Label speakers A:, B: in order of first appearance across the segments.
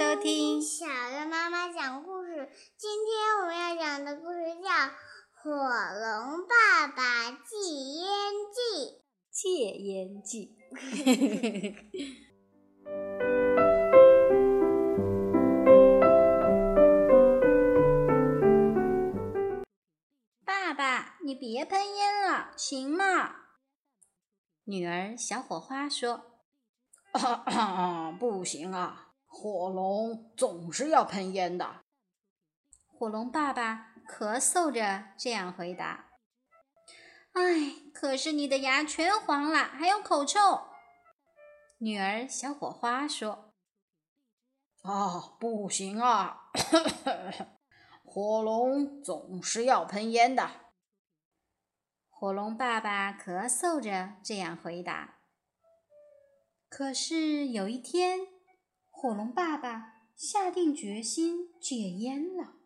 A: 收听
B: 小月妈妈讲故事。今天我们要讲的故事叫《火龙爸爸戒烟记》。
A: 戒烟记。爸爸，你别喷烟了，行吗？女儿小火花说：“
C: 不行啊，火龙总是要喷烟的。”
A: 火龙爸爸咳嗽着这样回答：“哎，可是你的牙全黄了，还有口臭。”女儿小火花说：“
C: 啊，不行啊，火龙总是要喷烟的。”
A: 火龙爸爸咳嗽着这样回答。可是有一天，火龙爸爸下定决心戒烟了。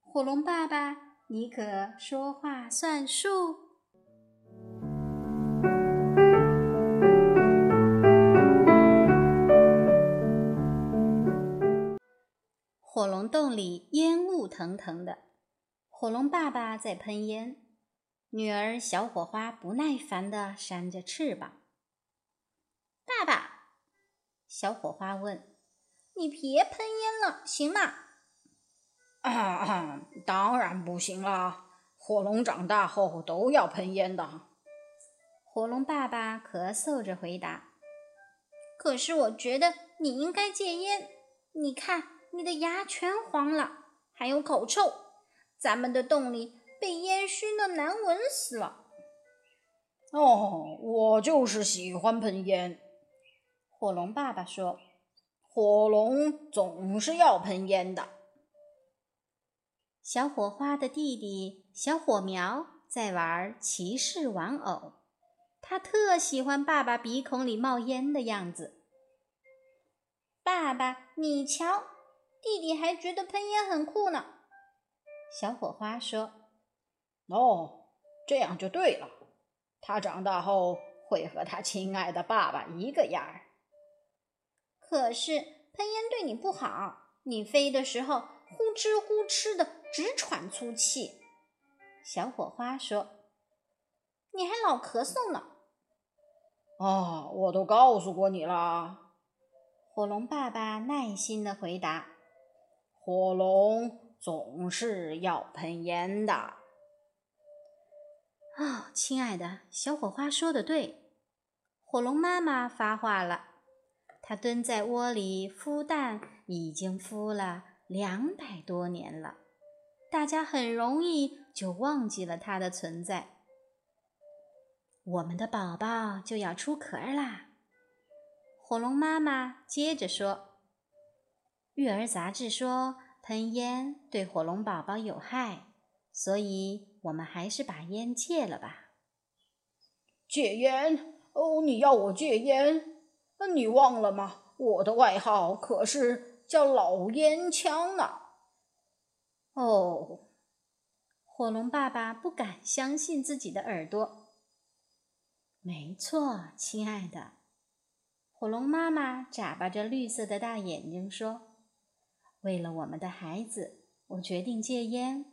A: 火龙爸爸，你可说话算数？火龙洞里烟雾腾腾的，火龙爸爸在喷烟。女儿小火花不耐烦地扇着翅膀。爸爸，小火花问：“你别喷烟了，行吗？”“
C: 啊，当然不行啦！火龙长大后都要喷烟的。”
A: 火龙爸爸咳嗽着回答。“可是我觉得你应该戒烟。你看，你的牙全黄了，还有口臭，咱们的洞里……”被烟熏的难闻死了。
C: 哦，我就是喜欢喷烟。
A: 火龙爸爸说：“
C: 火龙总是要喷烟的。”
A: 小火花的弟弟小火苗在玩骑士玩偶，他特喜欢爸爸鼻孔里冒烟的样子。爸爸，你瞧，弟弟还觉得喷烟很酷呢。小火花说。
C: 哦，这样就对了。他长大后会和他亲爱的爸爸一个样儿。
A: 可是喷烟对你不好，你飞的时候呼哧呼哧的直喘粗气。小火花说：“你还老咳嗽呢。”
C: 啊，我都告诉过你啦。
A: 火龙爸爸耐心的回答：“
C: 火龙总是要喷烟的。”
A: 哦，亲爱的小火花说的对，火龙妈妈发话了。它蹲在窝里孵蛋，已经孵了两百多年了，大家很容易就忘记了它的存在。我们的宝宝就要出壳啦。火龙妈妈接着说：“育儿杂志说喷烟对火龙宝宝有害，所以。”我们还是把烟戒了吧。
C: 戒烟？哦，你要我戒烟？你忘了吗？我的外号可是叫老烟枪呢。
A: 哦，火龙爸爸不敢相信自己的耳朵。没错，亲爱的。火龙妈妈眨巴着绿色的大眼睛说：“为了我们的孩子，我决定戒烟。”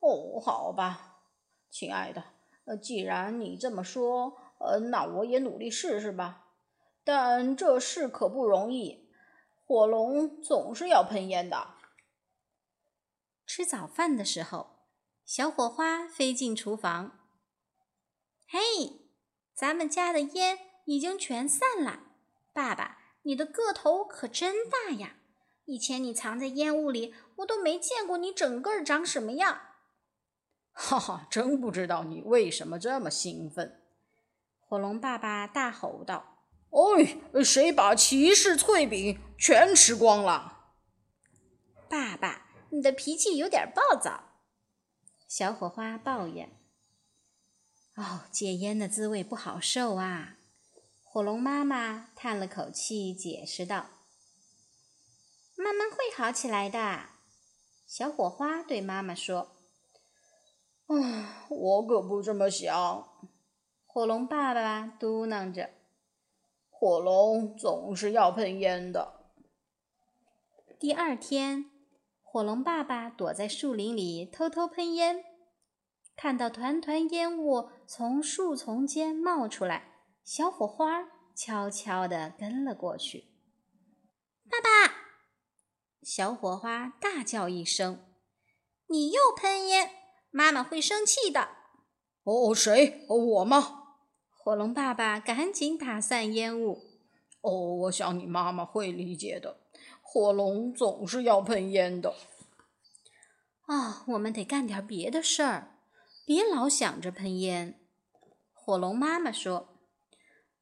C: 哦，好吧，亲爱的，呃，既然你这么说，呃，那我也努力试试吧。但这事可不容易，火龙总是要喷烟的。
A: 吃早饭的时候，小火花飞进厨房。嘿，咱们家的烟已经全散了。爸爸，你的个头可真大呀！以前你藏在烟雾里，我都没见过你整个长什么样。
C: 哈哈，真不知道你为什么这么兴奋！
A: 火龙爸爸大吼道：“
C: 哎，谁把骑士脆饼全吃光了？”
A: 爸爸，你的脾气有点暴躁。”小火花抱怨。“哦，戒烟的滋味不好受啊！”火龙妈妈叹了口气，解释道：“慢慢会好起来的。”小火花对妈妈说。
C: 啊，我可不这么想。
A: 火龙爸爸嘟囔着。
C: 火龙总是要喷烟的。
A: 第二天，火龙爸爸躲在树林里偷偷喷烟，看到团团烟雾从树丛间冒出来，小火花悄悄地跟了过去。爸爸，小火花大叫一声：“你又喷烟，妈妈会生气的。”
C: 哦，谁？我吗？
A: 火龙爸爸赶紧打散烟雾。
C: 哦，我想你妈妈会理解的。火龙总是要喷烟的。
A: 啊，我们得干点别的事儿，别老想着喷烟。火龙妈妈说：“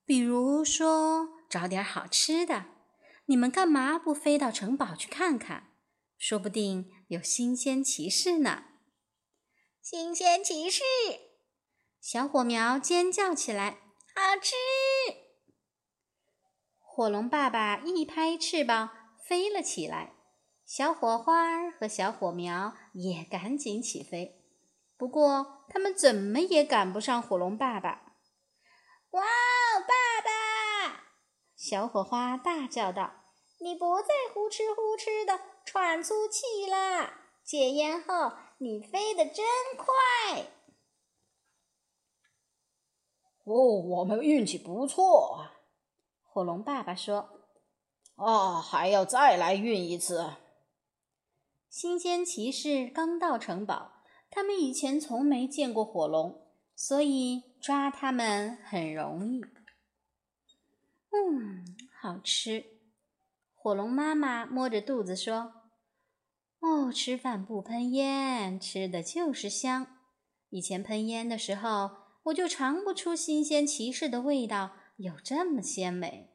A: 比如说，找点好吃的。你们干嘛不飞到城堡去看看？说不定有新鲜奇事呢。”
B: 新鲜奇事！
A: 小火苗尖叫起来：“
B: 好吃！”
A: 火龙爸爸一拍翅膀。飞了起来，小火花和小火苗也赶紧起飞。不过，他们怎么也赶不上火龙爸爸。
B: 哇哦，爸爸！
A: 小火花大叫道：“
B: 你不再呼哧呼哧的喘粗气了！戒烟后，你飞得真快！”
C: 哦，我们运气不错啊。
A: 火龙爸爸说。
C: 啊，还要再来运一次。
A: 新鲜骑士刚到城堡，他们以前从没见过火龙，所以抓他们很容易。嗯，好吃。火龙妈妈摸着肚子说：“哦，吃饭不喷烟，吃的就是香。以前喷烟的时候，我就尝不出新鲜骑士的味道有这么鲜美。”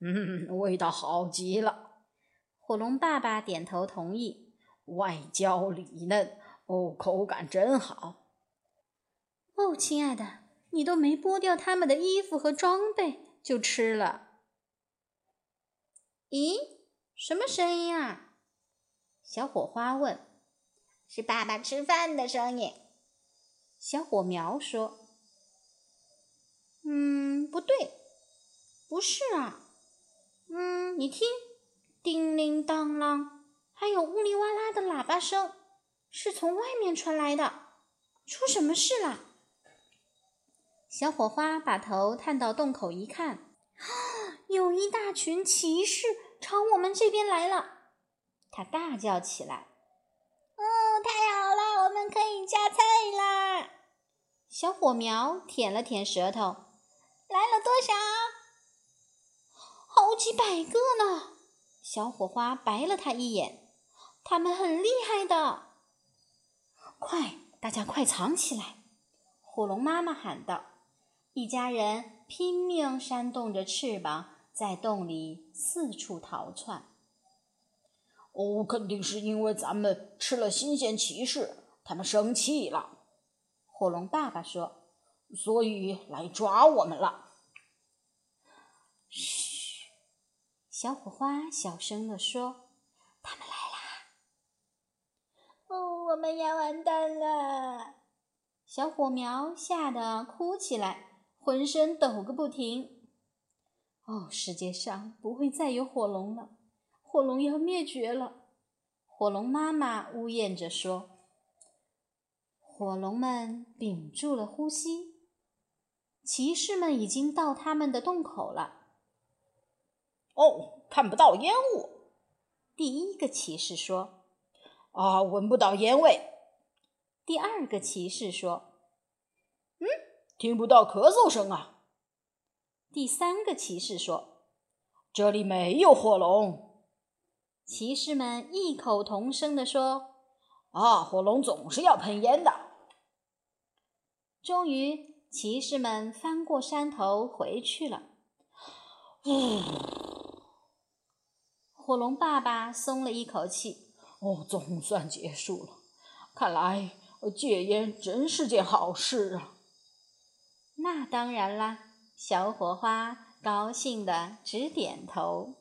C: 嗯，味道好极了。
A: 火龙爸爸点头同意。
C: 外焦里嫩，哦，口感真好。
A: 哦，亲爱的，你都没剥掉他们的衣服和装备就吃了。咦，什么声音啊？小火花问。
B: 是爸爸吃饭的声音。
A: 小火苗说。嗯，不对，不是啊。嗯，你听，叮铃当啷，还有呜里哇啦的喇叭声，是从外面传来的。出什么事了？小火花把头探到洞口一看，啊有一大群骑士朝我们这边来了。他大叫起来：“
B: 哦，太好了，我们可以加菜啦！”
A: 小火苗舔了舔舌头：“
B: 来了多少？”
A: 好几百个呢！小火花白了他一眼，他们很厉害的。快，大家快藏起来！火龙妈妈喊道。一家人拼命扇动着翅膀，在洞里四处逃窜。
C: 哦，肯定是因为咱们吃了新鲜骑士，他们生气了。
A: 火龙爸爸说：“
C: 所以来抓我们了。”
A: 嘘。小火花小声地说：“他们来啦！”
B: 哦，我们要完蛋了！
A: 小火苗吓得哭起来，浑身抖个不停。哦，世界上不会再有火龙了，火龙要灭绝了。火龙妈妈呜咽着说。火龙们屏住了呼吸。骑士们已经到他们的洞口了。
C: 哦，看不到烟雾。
A: 第一个骑士说：“
C: 啊，闻不到烟味。”
A: 第二个骑士说：“
C: 嗯，听不到咳嗽声啊。”
A: 第三个骑士说：“
C: 这里没有火龙。”
A: 骑士们异口同声地说：“
C: 啊，火龙总是要喷烟的。”
A: 终于，骑士们翻过山头回去了。
C: 呜。
A: 火龙爸爸松了一口气。
C: 哦，总算结束了。看来戒烟真是件好事啊。
A: 那当然啦，小火花高兴的直点头。